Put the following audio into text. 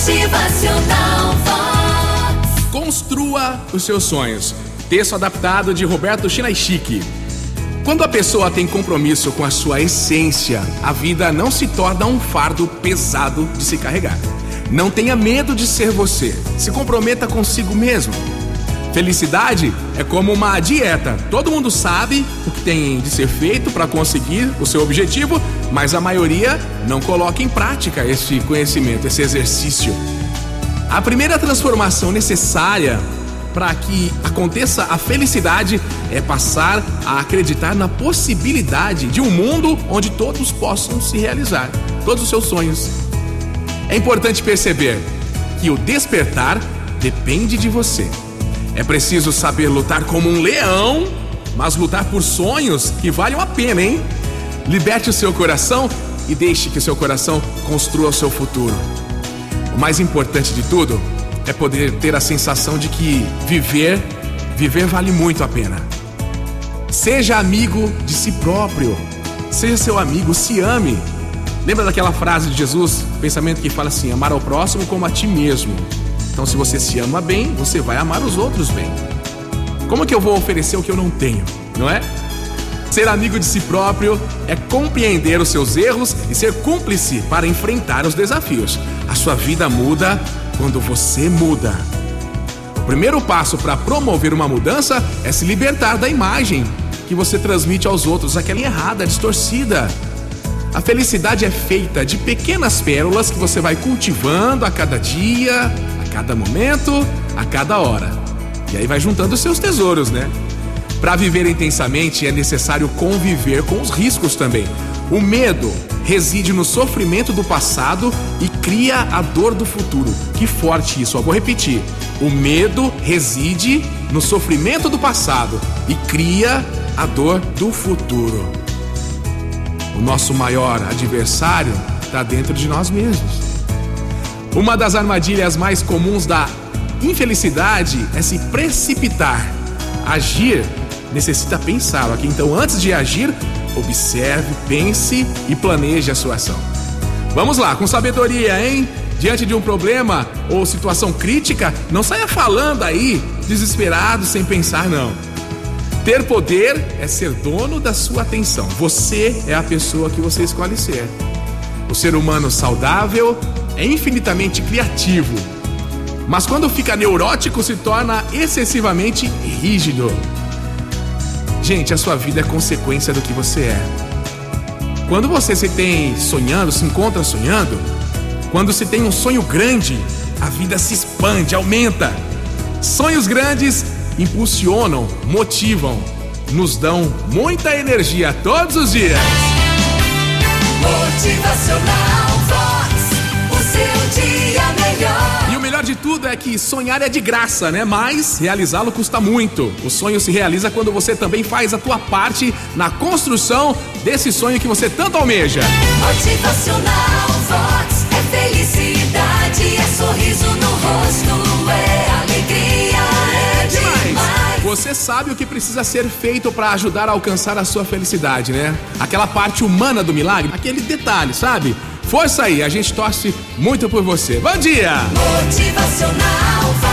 Motivacional Vox. Construa os seus sonhos. Texto adaptado de Roberto Chinaishiki. Quando a pessoa tem compromisso com a sua essência, a vida não se torna um fardo pesado de se carregar. Não tenha medo de ser você. Se comprometa consigo mesmo. Felicidade é como uma dieta. Todo mundo sabe o que tem de ser feito para conseguir o seu objetivo, mas a maioria não coloca em prática esse conhecimento, esse exercício. A primeira transformação necessária para que aconteça a felicidade é passar a acreditar na possibilidade de um mundo onde todos possam se realizar, todos os seus sonhos. É importante perceber que o despertar depende de você. É preciso saber lutar como um leão, mas lutar por sonhos que valham a pena, hein? Liberte o seu coração e deixe que seu coração construa o seu futuro. O mais importante de tudo é poder ter a sensação de que viver, viver vale muito a pena. Seja amigo de si próprio. Seja seu amigo, se ame. Lembra daquela frase de Jesus, pensamento que fala assim: amar ao próximo como a ti mesmo. Então, se você se ama bem, você vai amar os outros bem. Como que eu vou oferecer o que eu não tenho, não é? Ser amigo de si próprio é compreender os seus erros e ser cúmplice para enfrentar os desafios. A sua vida muda quando você muda. O primeiro passo para promover uma mudança é se libertar da imagem que você transmite aos outros, aquela errada, distorcida. A felicidade é feita de pequenas pérolas que você vai cultivando a cada dia, cada momento, a cada hora. E aí vai juntando seus tesouros, né? Para viver intensamente é necessário conviver com os riscos também. O medo reside no sofrimento do passado e cria a dor do futuro. Que forte isso, ó. vou repetir. O medo reside no sofrimento do passado e cria a dor do futuro. O nosso maior adversário está dentro de nós mesmos. Uma das armadilhas mais comuns da infelicidade é se precipitar. Agir necessita pensar, ok? Então, antes de agir, observe, pense e planeje a sua ação. Vamos lá, com sabedoria, hein? Diante de um problema ou situação crítica, não saia falando aí, desesperado, sem pensar, não. Ter poder é ser dono da sua atenção. Você é a pessoa que você escolhe ser. O ser humano saudável é infinitamente criativo, mas quando fica neurótico se torna excessivamente rígido. Gente, a sua vida é consequência do que você é. Quando você se tem sonhando, se encontra sonhando, quando se tem um sonho grande, a vida se expande, aumenta. Sonhos grandes impulsionam, motivam, nos dão muita energia todos os dias. Motivacional é que sonhar é de graça, né? Mas realizá-lo custa muito. O sonho se realiza quando você também faz a tua parte na construção desse sonho que você tanto almeja. Motivacional Vox. É felicidade, é sorriso no rosto, é alegria, é demais. Você sabe o que precisa ser feito para ajudar a alcançar a sua felicidade, né? Aquela parte humana do milagre, aquele detalhe, sabe? Força aí, a gente torce muito por você. Bom dia! Motivacional.